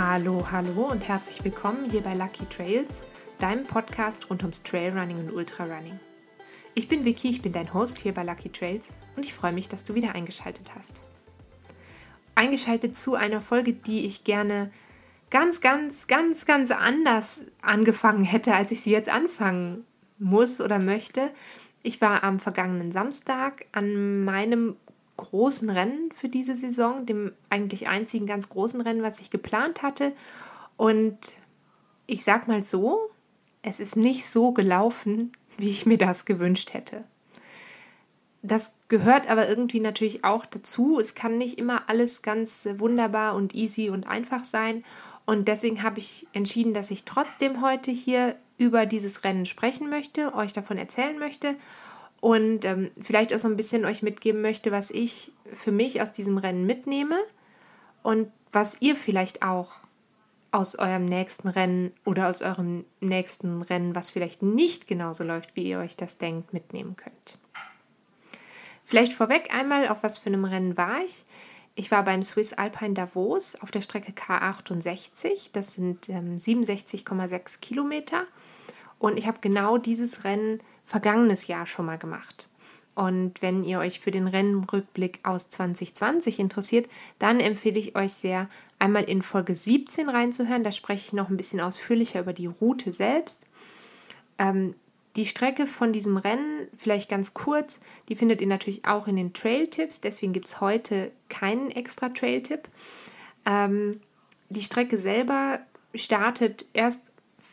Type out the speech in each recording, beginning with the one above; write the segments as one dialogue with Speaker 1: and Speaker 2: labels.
Speaker 1: Hallo, hallo und herzlich willkommen hier bei Lucky Trails, deinem Podcast rund ums Trailrunning und Ultrarunning. Ich bin Vicky, ich bin dein Host hier bei Lucky Trails und ich freue mich, dass du wieder eingeschaltet hast. Eingeschaltet zu einer Folge, die ich gerne ganz, ganz, ganz, ganz anders angefangen hätte, als ich sie jetzt anfangen muss oder möchte. Ich war am vergangenen Samstag an meinem großen Rennen für diese Saison, dem eigentlich einzigen ganz großen Rennen, was ich geplant hatte. Und ich sag mal so, es ist nicht so gelaufen, wie ich mir das gewünscht hätte. Das gehört aber irgendwie natürlich auch dazu. Es kann nicht immer alles ganz wunderbar und easy und einfach sein. Und deswegen habe ich entschieden, dass ich trotzdem heute hier über dieses Rennen sprechen möchte, euch davon erzählen möchte und ähm, vielleicht auch so ein bisschen euch mitgeben möchte, was ich für mich aus diesem Rennen mitnehme und was ihr vielleicht auch aus eurem nächsten Rennen oder aus eurem nächsten Rennen, was vielleicht nicht genauso läuft, wie ihr euch das denkt, mitnehmen könnt. Vielleicht vorweg einmal, auf was für einem Rennen war ich. Ich war beim Swiss Alpine Davos auf der Strecke K68. Das sind ähm, 67,6 Kilometer. Und ich habe genau dieses Rennen vergangenes Jahr schon mal gemacht. Und wenn ihr euch für den Rennrückblick aus 2020 interessiert, dann empfehle ich euch sehr, einmal in Folge 17 reinzuhören. Da spreche ich noch ein bisschen ausführlicher über die Route selbst. Ähm, die Strecke von diesem Rennen, vielleicht ganz kurz, die findet ihr natürlich auch in den Trail-Tipps. Deswegen gibt es heute keinen extra Trail-Tipp. Ähm, die Strecke selber startet erst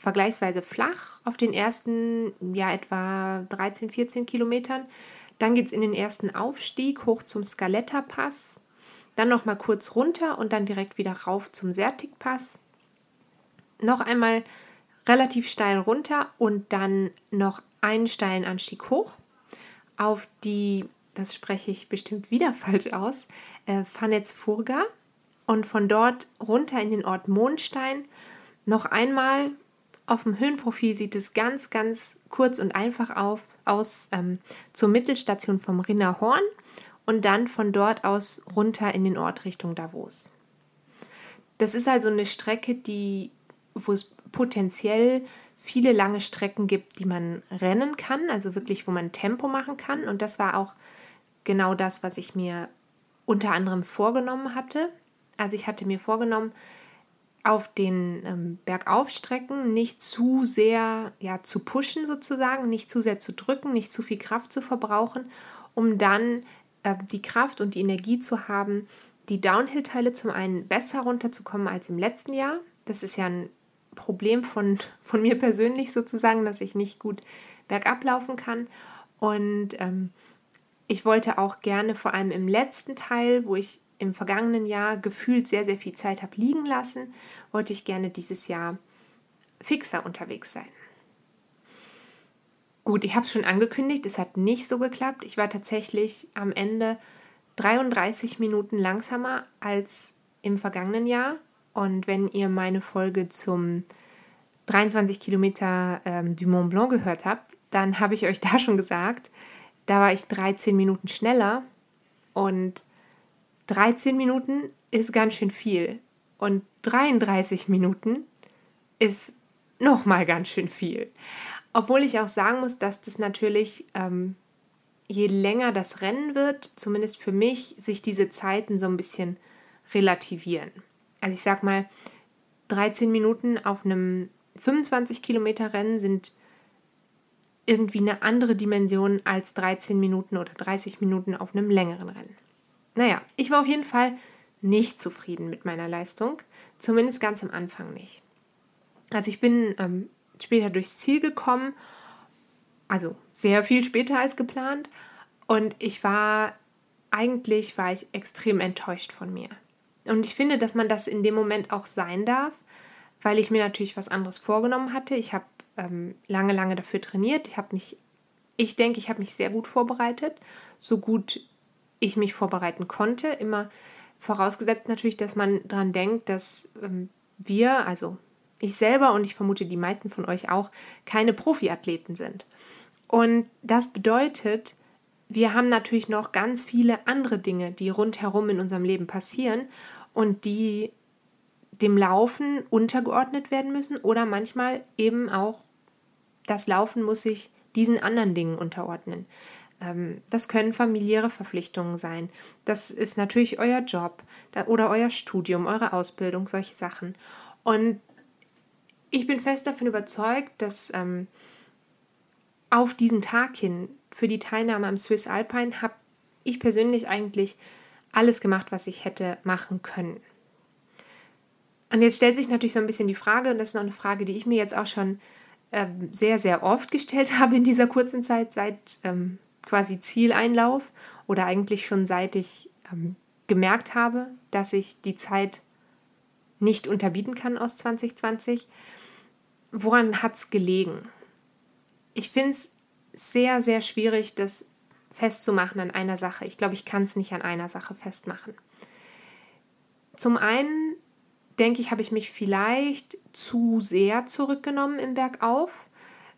Speaker 1: vergleichsweise flach auf den ersten, ja, etwa 13, 14 Kilometern. Dann geht es in den ersten Aufstieg hoch zum Scaletta-Pass. Dann nochmal kurz runter und dann direkt wieder rauf zum Sertig-Pass. Noch einmal relativ steil runter und dann noch einen steilen Anstieg hoch auf die, das spreche ich bestimmt wieder falsch aus, äh, Furga und von dort runter in den Ort Mondstein. Noch einmal auf dem Höhenprofil sieht es ganz, ganz kurz und einfach auf, aus ähm, zur Mittelstation vom Rinnerhorn und dann von dort aus runter in den Ort Richtung Davos. Das ist also eine Strecke, die, wo es potenziell viele lange Strecken gibt, die man rennen kann, also wirklich, wo man Tempo machen kann. Und das war auch genau das, was ich mir unter anderem vorgenommen hatte. Also ich hatte mir vorgenommen, auf den ähm, Bergaufstrecken nicht zu sehr ja, zu pushen sozusagen, nicht zu sehr zu drücken, nicht zu viel Kraft zu verbrauchen, um dann äh, die Kraft und die Energie zu haben, die Downhill-Teile zum einen besser runterzukommen als im letzten Jahr. Das ist ja ein Problem von, von mir persönlich sozusagen, dass ich nicht gut bergab laufen kann. Und ähm, ich wollte auch gerne vor allem im letzten Teil, wo ich im vergangenen Jahr gefühlt sehr, sehr viel Zeit habe liegen lassen, wollte ich gerne dieses Jahr fixer unterwegs sein. Gut, ich habe es schon angekündigt, es hat nicht so geklappt. Ich war tatsächlich am Ende 33 Minuten langsamer als im vergangenen Jahr. Und wenn ihr meine Folge zum 23 Kilometer ähm, du Mont Blanc gehört habt, dann habe ich euch da schon gesagt, da war ich 13 Minuten schneller und 13 Minuten ist ganz schön viel und 33 Minuten ist nochmal ganz schön viel. Obwohl ich auch sagen muss, dass das natürlich, ähm, je länger das Rennen wird, zumindest für mich, sich diese Zeiten so ein bisschen relativieren. Also ich sag mal, 13 Minuten auf einem 25 Kilometer Rennen sind irgendwie eine andere Dimension als 13 Minuten oder 30 Minuten auf einem längeren Rennen. Naja, ich war auf jeden Fall nicht zufrieden mit meiner Leistung, zumindest ganz am Anfang nicht. Also ich bin ähm, später durchs Ziel gekommen, also sehr viel später als geplant und ich war eigentlich war ich extrem enttäuscht von mir. Und ich finde, dass man das in dem Moment auch sein darf, weil ich mir natürlich was anderes vorgenommen hatte. Ich habe ähm, lange, lange dafür trainiert. Ich habe mich, ich denke, ich habe mich sehr gut vorbereitet, so gut ich mich vorbereiten konnte. Immer vorausgesetzt natürlich, dass man daran denkt, dass ähm, wir, also ich selber und ich vermute die meisten von euch auch, keine Profiathleten sind. Und das bedeutet, wir haben natürlich noch ganz viele andere Dinge, die rundherum in unserem Leben passieren und die dem Laufen untergeordnet werden müssen oder manchmal eben auch das Laufen muss sich diesen anderen Dingen unterordnen. Ähm, das können familiäre Verpflichtungen sein. Das ist natürlich euer Job oder euer Studium, eure Ausbildung, solche Sachen. Und ich bin fest davon überzeugt, dass ähm, auf diesen Tag hin für die Teilnahme am Swiss Alpine habe ich persönlich eigentlich alles gemacht, was ich hätte machen können. Und jetzt stellt sich natürlich so ein bisschen die Frage, und das ist noch eine Frage, die ich mir jetzt auch schon ähm, sehr, sehr oft gestellt habe in dieser kurzen Zeit, seit ähm, quasi Zieleinlauf oder eigentlich schon seit ich ähm, gemerkt habe, dass ich die Zeit nicht unterbieten kann aus 2020. Woran hat es gelegen? Ich finde es sehr, sehr schwierig, das festzumachen an einer Sache. Ich glaube, ich kann es nicht an einer Sache festmachen. Zum einen denke ich, habe ich mich vielleicht zu sehr zurückgenommen im Bergauf,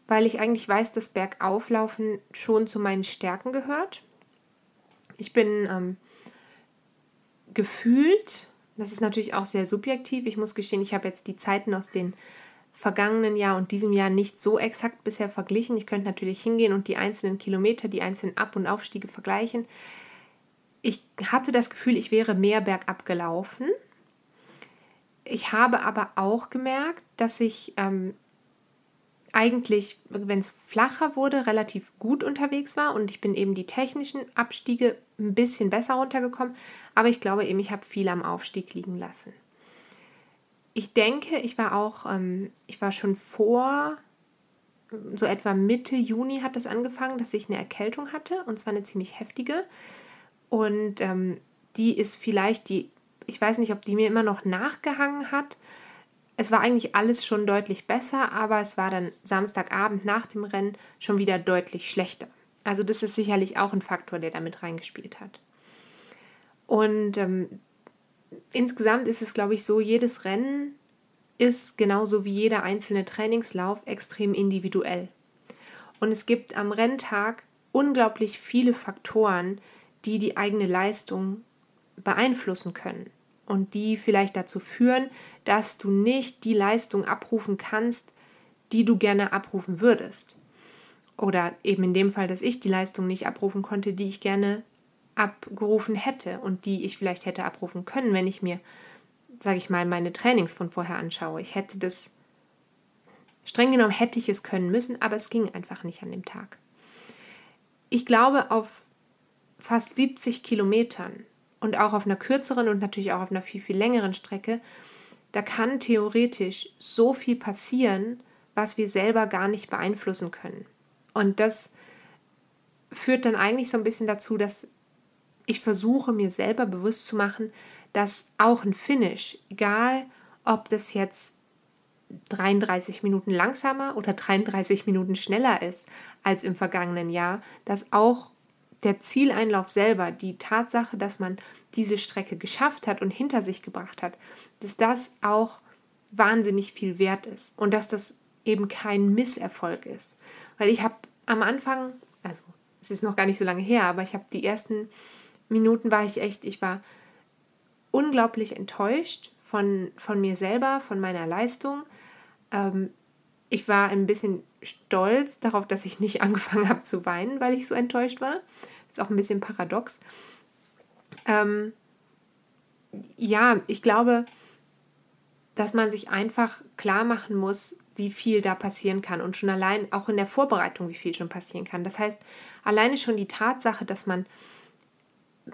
Speaker 1: weil ich eigentlich weiß, dass Bergauflaufen schon zu meinen Stärken gehört. Ich bin ähm, gefühlt, das ist natürlich auch sehr subjektiv, ich muss gestehen, ich habe jetzt die Zeiten aus den vergangenen Jahr und diesem Jahr nicht so exakt bisher verglichen. Ich könnte natürlich hingehen und die einzelnen Kilometer, die einzelnen Ab- und Aufstiege vergleichen. Ich hatte das Gefühl, ich wäre mehr bergab gelaufen ich habe aber auch gemerkt, dass ich ähm, eigentlich, wenn es flacher wurde, relativ gut unterwegs war und ich bin eben die technischen Abstiege ein bisschen besser runtergekommen, aber ich glaube eben, ich habe viel am Aufstieg liegen lassen. Ich denke, ich war auch, ähm, ich war schon vor, so etwa Mitte Juni hat es angefangen, dass ich eine Erkältung hatte und zwar eine ziemlich heftige und ähm, die ist vielleicht die ich weiß nicht, ob die mir immer noch nachgehangen hat. Es war eigentlich alles schon deutlich besser, aber es war dann Samstagabend nach dem Rennen schon wieder deutlich schlechter. Also das ist sicherlich auch ein Faktor, der damit reingespielt hat. Und ähm, insgesamt ist es, glaube ich, so, jedes Rennen ist genauso wie jeder einzelne Trainingslauf extrem individuell. Und es gibt am Renntag unglaublich viele Faktoren, die die eigene Leistung beeinflussen können und die vielleicht dazu führen, dass du nicht die Leistung abrufen kannst, die du gerne abrufen würdest. Oder eben in dem Fall, dass ich die Leistung nicht abrufen konnte, die ich gerne abgerufen hätte und die ich vielleicht hätte abrufen können, wenn ich mir, sage ich mal, meine Trainings von vorher anschaue. Ich hätte das, streng genommen hätte ich es können müssen, aber es ging einfach nicht an dem Tag. Ich glaube, auf fast 70 Kilometern und auch auf einer kürzeren und natürlich auch auf einer viel, viel längeren Strecke, da kann theoretisch so viel passieren, was wir selber gar nicht beeinflussen können. Und das führt dann eigentlich so ein bisschen dazu, dass ich versuche, mir selber bewusst zu machen, dass auch ein Finish, egal ob das jetzt 33 Minuten langsamer oder 33 Minuten schneller ist als im vergangenen Jahr, dass auch der Zieleinlauf selber, die Tatsache, dass man diese Strecke geschafft hat und hinter sich gebracht hat, dass das auch wahnsinnig viel wert ist und dass das eben kein Misserfolg ist. Weil ich habe am Anfang, also es ist noch gar nicht so lange her, aber ich habe die ersten Minuten war ich echt, ich war unglaublich enttäuscht von, von mir selber, von meiner Leistung. Ähm, ich war ein bisschen stolz darauf, dass ich nicht angefangen habe zu weinen, weil ich so enttäuscht war. Ist auch ein bisschen paradox. Ähm, ja, ich glaube, dass man sich einfach klar machen muss, wie viel da passieren kann und schon allein auch in der Vorbereitung, wie viel schon passieren kann. Das heißt, alleine schon die Tatsache, dass man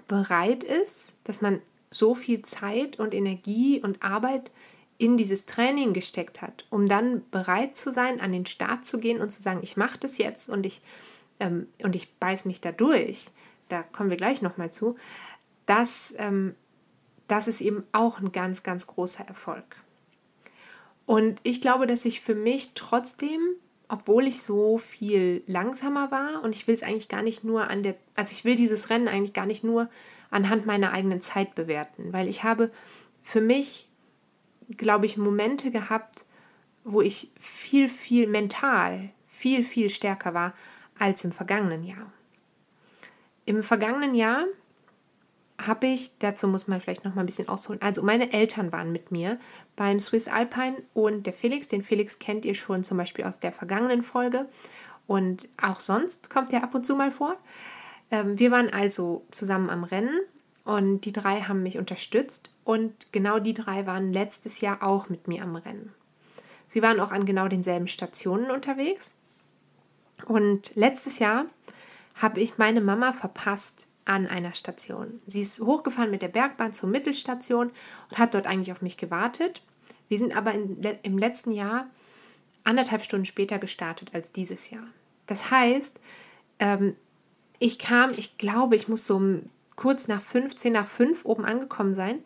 Speaker 1: bereit ist, dass man so viel Zeit und Energie und Arbeit in dieses Training gesteckt hat, um dann bereit zu sein, an den Start zu gehen und zu sagen, ich mache das jetzt und ich, ähm, und ich beiß mich da durch, da kommen wir gleich nochmal zu, das, ähm, das ist eben auch ein ganz, ganz großer Erfolg. Und ich glaube, dass ich für mich trotzdem, obwohl ich so viel langsamer war, und ich will es eigentlich gar nicht nur an der, also ich will dieses Rennen eigentlich gar nicht nur anhand meiner eigenen Zeit bewerten, weil ich habe für mich glaube ich, Momente gehabt, wo ich viel, viel mental, viel, viel stärker war als im vergangenen Jahr. Im vergangenen Jahr habe ich, dazu muss man vielleicht noch mal ein bisschen ausholen. Also meine Eltern waren mit mir beim Swiss Alpine und der Felix, den Felix kennt ihr schon zum Beispiel aus der vergangenen Folge und auch sonst kommt er ab und zu mal vor. Ähm, wir waren also zusammen am Rennen und die drei haben mich unterstützt und genau die drei waren letztes Jahr auch mit mir am Rennen. Sie waren auch an genau denselben Stationen unterwegs und letztes Jahr habe ich meine Mama verpasst an einer Station. Sie ist hochgefahren mit der Bergbahn zur Mittelstation und hat dort eigentlich auf mich gewartet. Wir sind aber in, im letzten Jahr anderthalb Stunden später gestartet als dieses Jahr. Das heißt, ähm, ich kam, ich glaube, ich muss so kurz nach 15 nach 5 oben angekommen sein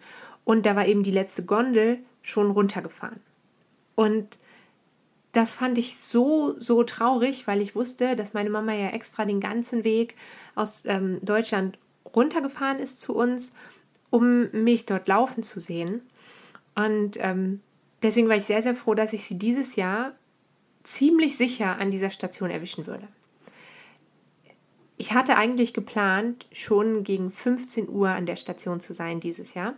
Speaker 1: und da war eben die letzte Gondel schon runtergefahren. Und das fand ich so, so traurig, weil ich wusste, dass meine Mama ja extra den ganzen Weg aus ähm, Deutschland runtergefahren ist zu uns, um mich dort laufen zu sehen. Und ähm, deswegen war ich sehr, sehr froh, dass ich sie dieses Jahr ziemlich sicher an dieser Station erwischen würde. Ich hatte eigentlich geplant, schon gegen 15 Uhr an der Station zu sein dieses Jahr.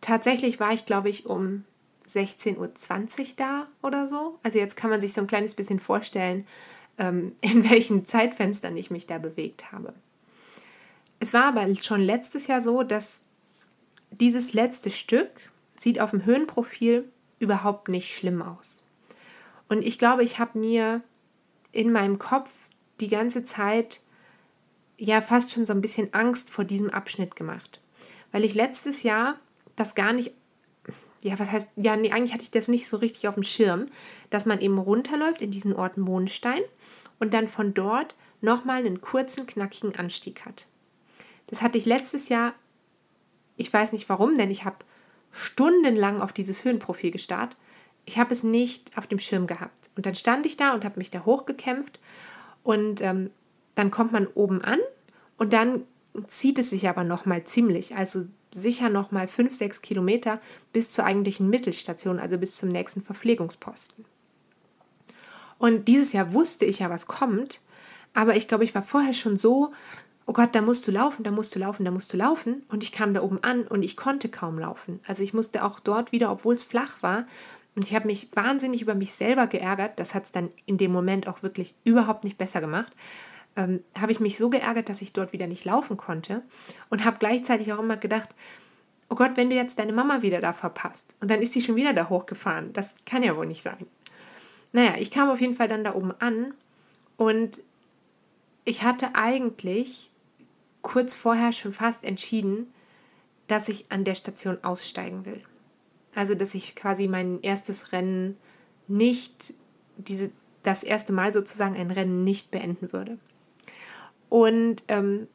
Speaker 1: Tatsächlich war ich, glaube ich, um 16.20 Uhr da oder so. Also jetzt kann man sich so ein kleines bisschen vorstellen, ähm, in welchen Zeitfenstern ich mich da bewegt habe. Es war aber schon letztes Jahr so, dass dieses letzte Stück sieht auf dem Höhenprofil überhaupt nicht schlimm aus. Und ich glaube, ich habe mir in meinem Kopf die ganze Zeit ja fast schon so ein bisschen Angst vor diesem Abschnitt gemacht, weil ich letztes Jahr das gar nicht ja, was heißt, ja, nee, eigentlich hatte ich das nicht so richtig auf dem Schirm, dass man eben runterläuft in diesen Ort Mondstein und dann von dort nochmal einen kurzen, knackigen Anstieg hat. Das hatte ich letztes Jahr, ich weiß nicht warum, denn ich habe stundenlang auf dieses Höhenprofil gestarrt. Ich habe es nicht auf dem Schirm gehabt. Und dann stand ich da und habe mich da hochgekämpft und ähm, dann kommt man oben an und dann zieht es sich aber nochmal ziemlich. Also sicher noch mal fünf, sechs Kilometer bis zur eigentlichen Mittelstation, also bis zum nächsten Verpflegungsposten. Und dieses Jahr wusste ich ja, was kommt, aber ich glaube, ich war vorher schon so, oh Gott, da musst du laufen, da musst du laufen, da musst du laufen. Und ich kam da oben an und ich konnte kaum laufen. Also ich musste auch dort wieder, obwohl es flach war, und ich habe mich wahnsinnig über mich selber geärgert. Das hat es dann in dem Moment auch wirklich überhaupt nicht besser gemacht ähm, habe ich mich so geärgert, dass ich dort wieder nicht laufen konnte und habe gleichzeitig auch immer gedacht, oh Gott, wenn du jetzt deine Mama wieder da verpasst und dann ist sie schon wieder da hochgefahren, das kann ja wohl nicht sein. Naja, ich kam auf jeden Fall dann da oben an und ich hatte eigentlich kurz vorher schon fast entschieden, dass ich an der Station aussteigen will. Also, dass ich quasi mein erstes Rennen nicht, diese, das erste Mal sozusagen ein Rennen nicht beenden würde. Und ähm,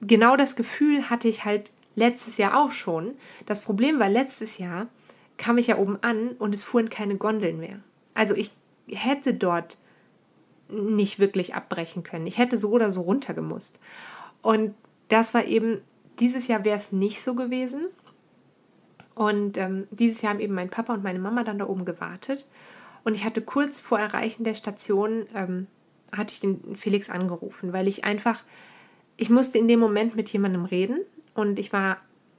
Speaker 1: genau das Gefühl hatte ich halt letztes Jahr auch schon. Das Problem war, letztes Jahr kam ich ja oben an und es fuhren keine Gondeln mehr. Also ich hätte dort nicht wirklich abbrechen können. Ich hätte so oder so runtergemusst. Und das war eben, dieses Jahr wäre es nicht so gewesen. Und ähm, dieses Jahr haben eben mein Papa und meine Mama dann da oben gewartet. Und ich hatte kurz vor Erreichen der Station ähm, hatte ich den Felix angerufen, weil ich einfach, ich musste in dem Moment mit jemandem reden und ich war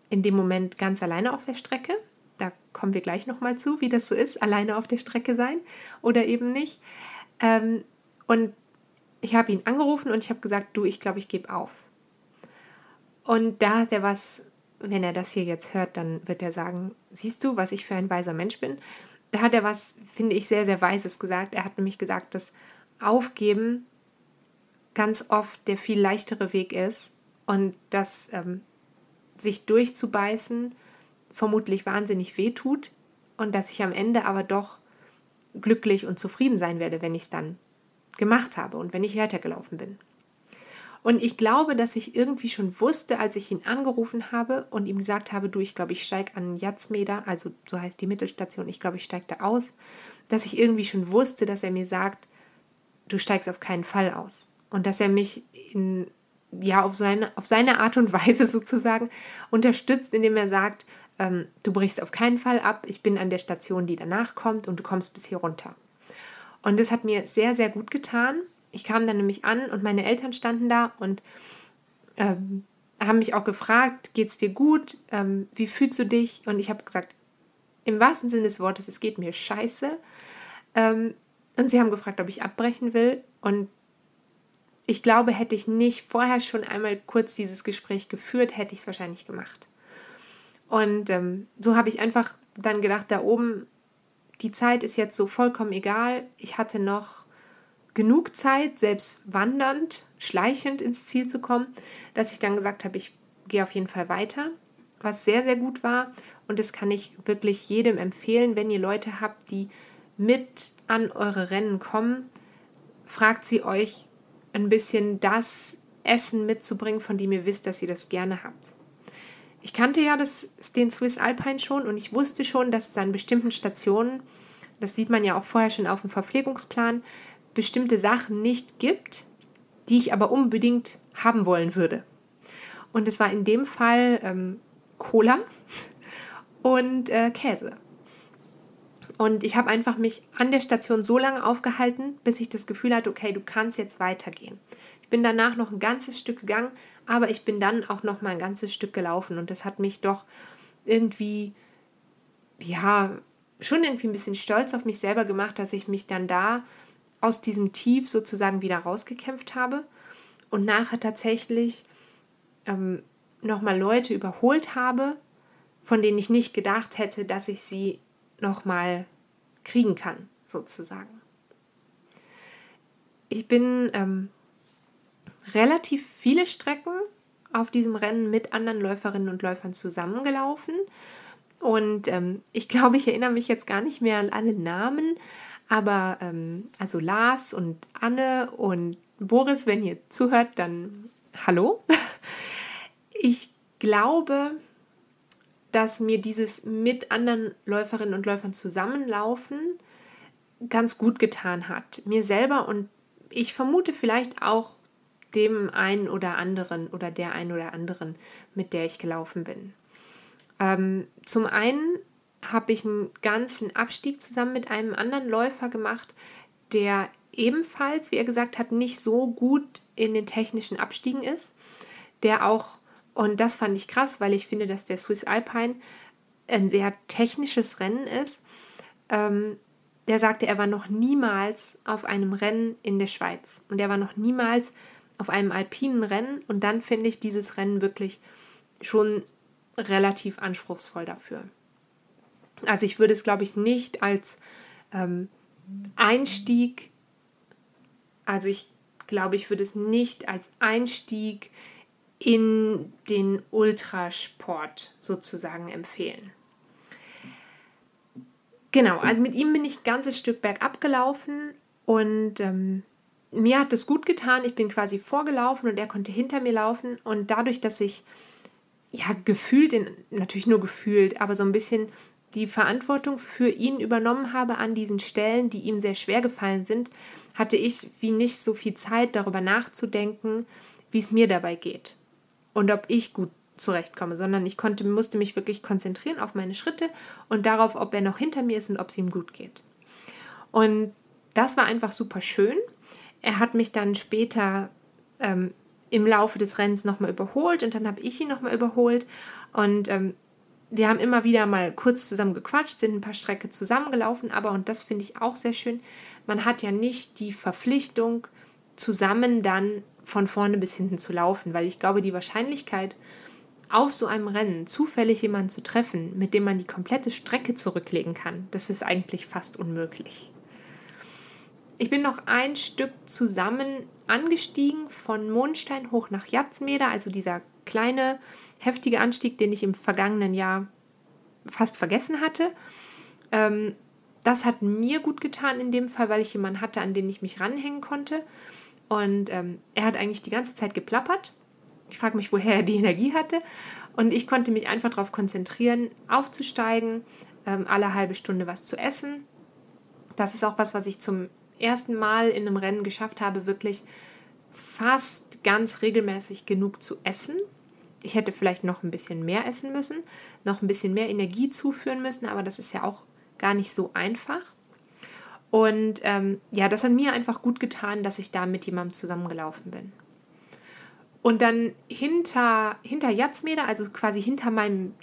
Speaker 1: in dem Moment ganz alleine auf der Strecke. Da kommen wir gleich nochmal zu, wie das so ist, alleine auf der Strecke sein oder eben nicht. Ähm, und ich habe ihn angerufen und ich habe gesagt, du, ich glaube, ich gebe auf. Und da hat er was, wenn er das hier jetzt hört, dann wird er sagen, siehst du, was ich für ein weiser Mensch bin. Da hat er was, finde ich, sehr, sehr Weises gesagt. Er hat nämlich gesagt, dass Aufgeben ganz oft der viel leichtere Weg ist und dass ähm, sich durchzubeißen vermutlich wahnsinnig weh tut und dass ich am Ende aber doch glücklich und zufrieden sein werde, wenn ich es dann gemacht habe und wenn ich weitergelaufen bin. Und ich glaube, dass ich irgendwie schon wusste, als ich ihn angerufen habe und ihm gesagt habe, du, ich glaube, ich steige an Jatzmeder, also so heißt die Mittelstation, ich glaube, ich steige da aus, dass ich irgendwie schon wusste, dass er mir sagt, du steigst auf keinen Fall aus. Und dass er mich in, ja, auf seine, auf seine Art und Weise sozusagen unterstützt, indem er sagt, ähm, du brichst auf keinen Fall ab, ich bin an der Station, die danach kommt und du kommst bis hier runter. Und das hat mir sehr, sehr gut getan. Ich kam dann nämlich an und meine Eltern standen da und ähm, haben mich auch gefragt, geht es dir gut? Ähm, wie fühlst du dich? Und ich habe gesagt, im wahrsten Sinne des Wortes, es geht mir scheiße. Ähm, und sie haben gefragt, ob ich abbrechen will. Und ich glaube, hätte ich nicht vorher schon einmal kurz dieses Gespräch geführt, hätte ich es wahrscheinlich gemacht. Und ähm, so habe ich einfach dann gedacht, da oben, die Zeit ist jetzt so vollkommen egal. Ich hatte noch genug Zeit, selbst wandernd, schleichend ins Ziel zu kommen, dass ich dann gesagt habe, ich gehe auf jeden Fall weiter, was sehr, sehr gut war. Und das kann ich wirklich jedem empfehlen, wenn ihr Leute habt, die mit an eure Rennen kommen, fragt sie euch ein bisschen das Essen mitzubringen, von dem ihr wisst, dass ihr das gerne habt. Ich kannte ja das, den Swiss Alpine schon und ich wusste schon, dass es an bestimmten Stationen, das sieht man ja auch vorher schon auf dem Verpflegungsplan, bestimmte Sachen nicht gibt, die ich aber unbedingt haben wollen würde. Und es war in dem Fall ähm, Cola und äh, Käse. Und ich habe einfach mich an der Station so lange aufgehalten, bis ich das Gefühl hatte, okay, du kannst jetzt weitergehen. Ich bin danach noch ein ganzes Stück gegangen, aber ich bin dann auch noch mal ein ganzes Stück gelaufen und das hat mich doch irgendwie, ja, schon irgendwie ein bisschen stolz auf mich selber gemacht, dass ich mich dann da aus diesem Tief sozusagen wieder rausgekämpft habe und nachher tatsächlich ähm, nochmal Leute überholt habe, von denen ich nicht gedacht hätte, dass ich sie nochmal kriegen kann, sozusagen. Ich bin ähm, relativ viele Strecken auf diesem Rennen mit anderen Läuferinnen und Läufern zusammengelaufen. Und ähm, ich glaube, ich erinnere mich jetzt gar nicht mehr an alle Namen, aber ähm, also Lars und Anne und Boris, wenn ihr zuhört, dann hallo. Ich glaube, dass mir dieses mit anderen Läuferinnen und Läufern zusammenlaufen ganz gut getan hat. Mir selber und ich vermute vielleicht auch dem einen oder anderen oder der einen oder anderen, mit der ich gelaufen bin. Ähm, zum einen habe ich einen ganzen Abstieg zusammen mit einem anderen Läufer gemacht, der ebenfalls, wie er gesagt hat, nicht so gut in den technischen Abstiegen ist, der auch und das fand ich krass, weil ich finde, dass der Swiss Alpine ein sehr technisches Rennen ist. Ähm, der sagte, er war noch niemals auf einem Rennen in der Schweiz und er war noch niemals auf einem alpinen Rennen und dann finde ich dieses Rennen wirklich schon relativ anspruchsvoll dafür. Also ich würde es, glaube ich, nicht als ähm, Einstieg, also ich glaube, ich würde es nicht als Einstieg in den Ultrasport sozusagen empfehlen. Genau, also mit ihm bin ich ein ganzes Stück bergab gelaufen und ähm, mir hat es gut getan. Ich bin quasi vorgelaufen und er konnte hinter mir laufen und dadurch, dass ich ja gefühlt, in, natürlich nur gefühlt, aber so ein bisschen die Verantwortung für ihn übernommen habe an diesen Stellen, die ihm sehr schwer gefallen sind, hatte ich wie nicht so viel Zeit darüber nachzudenken, wie es mir dabei geht und ob ich gut zurechtkomme, sondern ich konnte, musste mich wirklich konzentrieren auf meine Schritte und darauf, ob er noch hinter mir ist und ob es ihm gut geht. Und das war einfach super schön. Er hat mich dann später ähm, im Laufe des Rennens nochmal überholt und dann habe ich ihn nochmal überholt und ähm, wir haben immer wieder mal kurz zusammen gequatscht, sind ein paar Strecke zusammengelaufen, aber und das finde ich auch sehr schön, man hat ja nicht die Verpflichtung, zusammen dann von vorne bis hinten zu laufen, weil ich glaube, die Wahrscheinlichkeit, auf so einem Rennen zufällig jemanden zu treffen, mit dem man die komplette Strecke zurücklegen kann, das ist eigentlich fast unmöglich. Ich bin noch ein Stück zusammen angestiegen von Mondstein hoch nach Jatzmeder, also dieser kleine, heftige Anstieg, den ich im vergangenen Jahr fast vergessen hatte. Ähm, das hat mir gut getan in dem Fall, weil ich jemanden hatte, an den ich mich ranhängen konnte. Und ähm, er hat eigentlich die ganze Zeit geplappert. Ich frage mich, woher er die Energie hatte. Und ich konnte mich einfach darauf konzentrieren, aufzusteigen, ähm, alle halbe Stunde was zu essen. Das ist auch was, was ich zum ersten Mal in einem Rennen geschafft habe, wirklich fast ganz regelmäßig genug zu essen. Ich hätte vielleicht noch ein bisschen mehr essen müssen, noch ein bisschen mehr Energie zuführen müssen, aber das ist ja auch gar nicht so einfach. Und ähm, ja, das hat mir einfach gut getan, dass ich da mit jemandem zusammengelaufen bin. Und dann hinter, hinter Jatzmeder, also quasi hinter meinem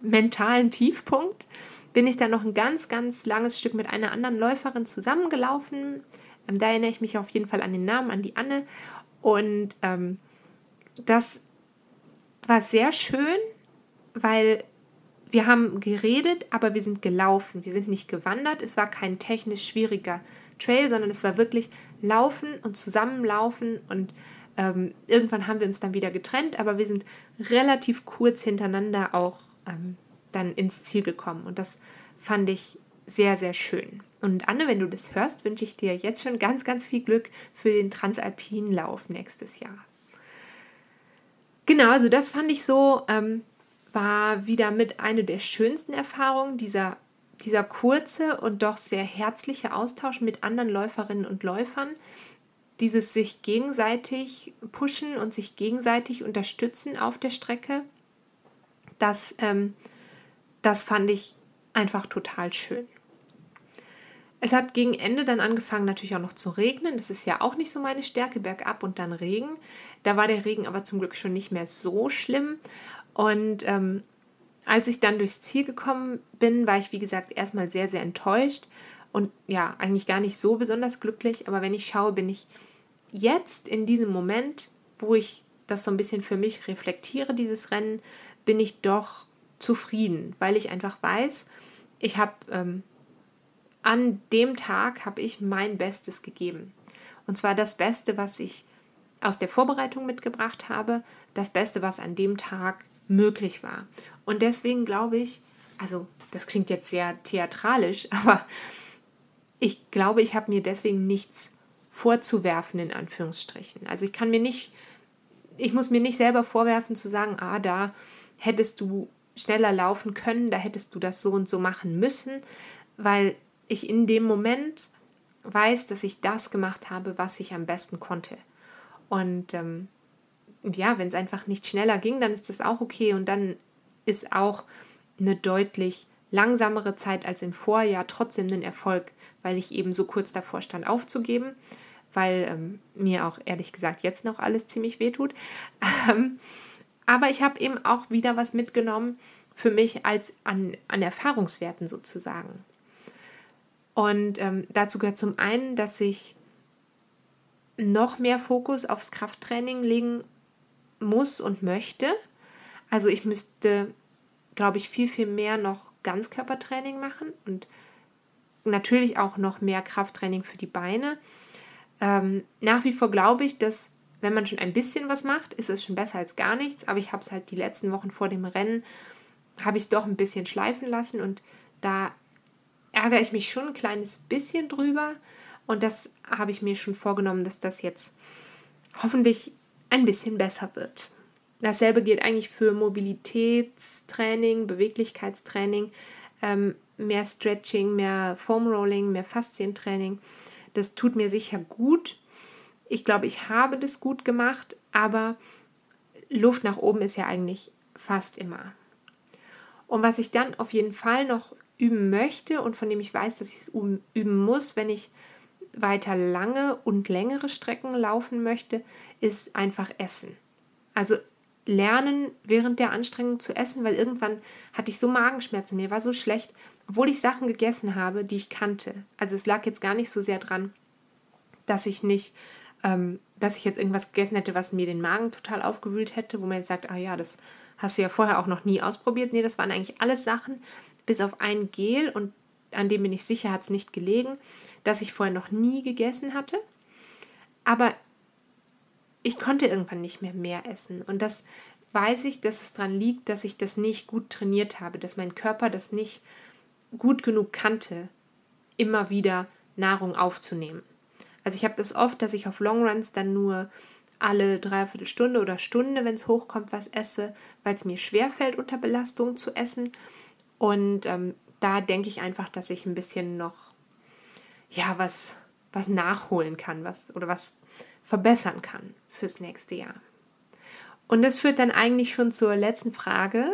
Speaker 1: mentalen Tiefpunkt, bin ich dann noch ein ganz, ganz langes Stück mit einer anderen Läuferin zusammengelaufen. Ähm, da erinnere ich mich auf jeden Fall an den Namen, an die Anne. Und ähm, das war sehr schön, weil wir haben geredet, aber wir sind gelaufen. Wir sind nicht gewandert. Es war kein technisch schwieriger Trail, sondern es war wirklich Laufen und Zusammenlaufen. Und ähm, irgendwann haben wir uns dann wieder getrennt, aber wir sind relativ kurz hintereinander auch ähm, dann ins Ziel gekommen. Und das fand ich sehr, sehr schön. Und Anne, wenn du das hörst, wünsche ich dir jetzt schon ganz, ganz viel Glück für den Transalpinen Lauf nächstes Jahr. Genau, also das fand ich so ähm, war wieder mit eine der schönsten Erfahrungen, dieser, dieser kurze und doch sehr herzliche Austausch mit anderen Läuferinnen und Läufern. Dieses sich gegenseitig pushen und sich gegenseitig unterstützen auf der Strecke, das, ähm, das fand ich einfach total schön. Es hat gegen Ende dann angefangen natürlich auch noch zu regnen. Das ist ja auch nicht so meine Stärke, bergab und dann Regen. Da war der Regen aber zum Glück schon nicht mehr so schlimm. Und ähm, als ich dann durchs Ziel gekommen bin, war ich, wie gesagt, erstmal sehr, sehr enttäuscht und ja, eigentlich gar nicht so besonders glücklich. Aber wenn ich schaue, bin ich jetzt in diesem Moment, wo ich das so ein bisschen für mich reflektiere, dieses Rennen, bin ich doch zufrieden, weil ich einfach weiß, ich habe ähm, an dem Tag habe ich mein Bestes gegeben. Und zwar das Beste, was ich aus der Vorbereitung mitgebracht habe, das Beste, was an dem Tag möglich war. Und deswegen glaube ich, also das klingt jetzt sehr theatralisch, aber ich glaube, ich habe mir deswegen nichts vorzuwerfen, in Anführungsstrichen. Also ich kann mir nicht, ich muss mir nicht selber vorwerfen zu sagen, ah, da hättest du schneller laufen können, da hättest du das so und so machen müssen, weil ich in dem Moment weiß, dass ich das gemacht habe, was ich am besten konnte. Und ähm, ja, wenn es einfach nicht schneller ging, dann ist das auch okay und dann ist auch eine deutlich langsamere Zeit als im Vorjahr trotzdem ein Erfolg, weil ich eben so kurz davor stand aufzugeben, weil ähm, mir auch ehrlich gesagt jetzt noch alles ziemlich wehtut. Ähm, aber ich habe eben auch wieder was mitgenommen für mich als an, an Erfahrungswerten sozusagen. Und ähm, dazu gehört zum einen, dass ich noch mehr Fokus aufs Krafttraining legen muss und möchte. Also ich müsste, glaube ich, viel, viel mehr noch Ganzkörpertraining machen und natürlich auch noch mehr Krafttraining für die Beine. Ähm, nach wie vor glaube ich, dass wenn man schon ein bisschen was macht, ist es schon besser als gar nichts. Aber ich habe es halt die letzten Wochen vor dem Rennen, habe ich es doch ein bisschen schleifen lassen und da ärgere ich mich schon ein kleines bisschen drüber. Und das habe ich mir schon vorgenommen, dass das jetzt hoffentlich ein bisschen besser wird. Dasselbe gilt eigentlich für Mobilitätstraining, Beweglichkeitstraining, ähm, mehr Stretching, mehr Foam Rolling, mehr Faszientraining. Das tut mir sicher gut. Ich glaube, ich habe das gut gemacht, aber Luft nach oben ist ja eigentlich fast immer. Und was ich dann auf jeden Fall noch üben möchte und von dem ich weiß, dass ich es üben muss, wenn ich weiter lange und längere Strecken laufen möchte, ist einfach Essen. Also lernen während der Anstrengung zu essen, weil irgendwann hatte ich so Magenschmerzen, mir war so schlecht, obwohl ich Sachen gegessen habe, die ich kannte. Also es lag jetzt gar nicht so sehr dran, dass ich nicht, ähm, dass ich jetzt irgendwas gegessen hätte, was mir den Magen total aufgewühlt hätte, wo man jetzt sagt, ah ja, das hast du ja vorher auch noch nie ausprobiert. Nee, das waren eigentlich alles Sachen, bis auf ein Gel und an dem bin ich sicher, hat es nicht gelegen, das ich vorher noch nie gegessen hatte. Aber ich konnte irgendwann nicht mehr mehr essen. Und das weiß ich, dass es daran liegt, dass ich das nicht gut trainiert habe, dass mein Körper das nicht gut genug kannte, immer wieder Nahrung aufzunehmen. Also ich habe das oft, dass ich auf Longruns dann nur alle dreiviertel Stunde oder Stunde, wenn es hochkommt, was esse, weil es mir schwerfällt, unter Belastung zu essen. Und ähm, da denke ich einfach, dass ich ein bisschen noch ja was was nachholen kann, was oder was verbessern kann fürs nächste Jahr. Und das führt dann eigentlich schon zur letzten Frage.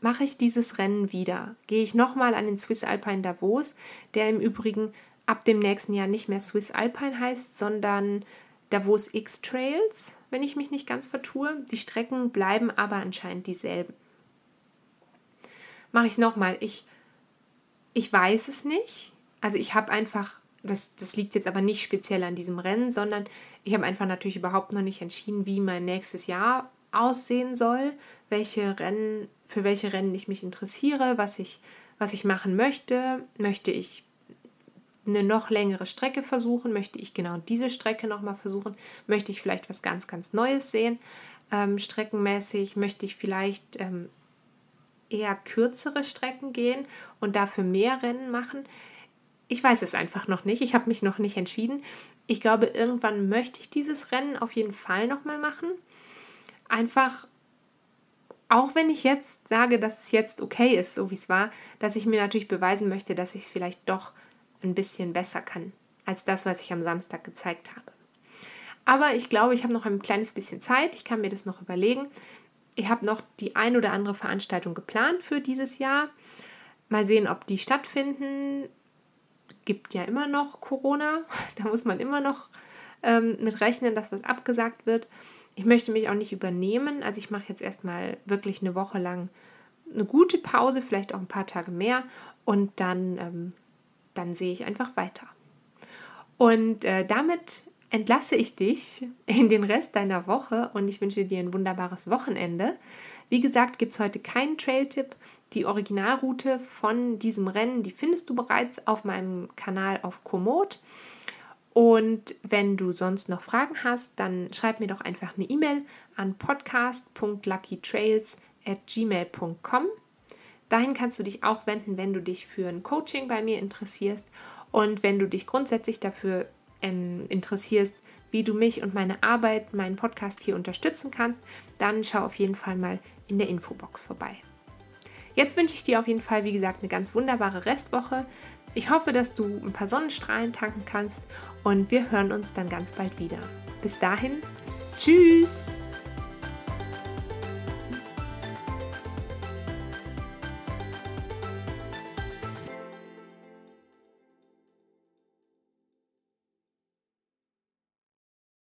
Speaker 1: Mache ich dieses Rennen wieder? Gehe ich nochmal an den Swiss Alpine Davos, der im Übrigen ab dem nächsten Jahr nicht mehr Swiss Alpine heißt, sondern Davos X Trails, wenn ich mich nicht ganz vertue. Die Strecken bleiben aber anscheinend dieselben. Mache ich es nochmal. Ich, ich weiß es nicht. Also ich habe einfach, das, das liegt jetzt aber nicht speziell an diesem Rennen, sondern ich habe einfach natürlich überhaupt noch nicht entschieden, wie mein nächstes Jahr aussehen soll, welche Rennen, für welche Rennen ich mich interessiere, was ich, was ich machen möchte. Möchte ich eine noch längere Strecke versuchen? Möchte ich genau diese Strecke nochmal versuchen? Möchte ich vielleicht was ganz, ganz Neues sehen? Ähm, streckenmäßig möchte ich vielleicht ähm, eher kürzere Strecken gehen und dafür mehr Rennen machen. Ich weiß es einfach noch nicht. Ich habe mich noch nicht entschieden. Ich glaube, irgendwann möchte ich dieses Rennen auf jeden Fall nochmal machen. Einfach, auch wenn ich jetzt sage, dass es jetzt okay ist, so wie es war, dass ich mir natürlich beweisen möchte, dass ich es vielleicht doch ein bisschen besser kann als das, was ich am Samstag gezeigt habe. Aber ich glaube, ich habe noch ein kleines bisschen Zeit. Ich kann mir das noch überlegen. Ich habe noch die ein oder andere Veranstaltung geplant für dieses Jahr. Mal sehen, ob die stattfinden. Gibt ja immer noch Corona. Da muss man immer noch ähm, mit rechnen, dass was abgesagt wird. Ich möchte mich auch nicht übernehmen. Also ich mache jetzt erstmal wirklich eine Woche lang eine gute Pause, vielleicht auch ein paar Tage mehr. Und dann ähm, dann sehe ich einfach weiter. Und äh, damit entlasse ich dich in den Rest deiner Woche und ich wünsche dir ein wunderbares Wochenende. Wie gesagt, gibt es heute keinen Trail-Tipp. Die Originalroute von diesem Rennen, die findest du bereits auf meinem Kanal auf Komoot. Und wenn du sonst noch Fragen hast, dann schreib mir doch einfach eine E-Mail an podcast.luckytrails at gmail.com. Dahin kannst du dich auch wenden, wenn du dich für ein Coaching bei mir interessierst und wenn du dich grundsätzlich dafür ähm, interessierst, wie du mich und meine Arbeit, meinen Podcast hier unterstützen kannst, dann schau auf jeden Fall mal in der Infobox vorbei. Jetzt wünsche ich dir auf jeden Fall, wie gesagt, eine ganz wunderbare Restwoche. Ich hoffe, dass du ein paar Sonnenstrahlen tanken kannst und wir hören uns dann ganz bald wieder. Bis dahin, tschüss!